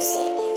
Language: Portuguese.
Music.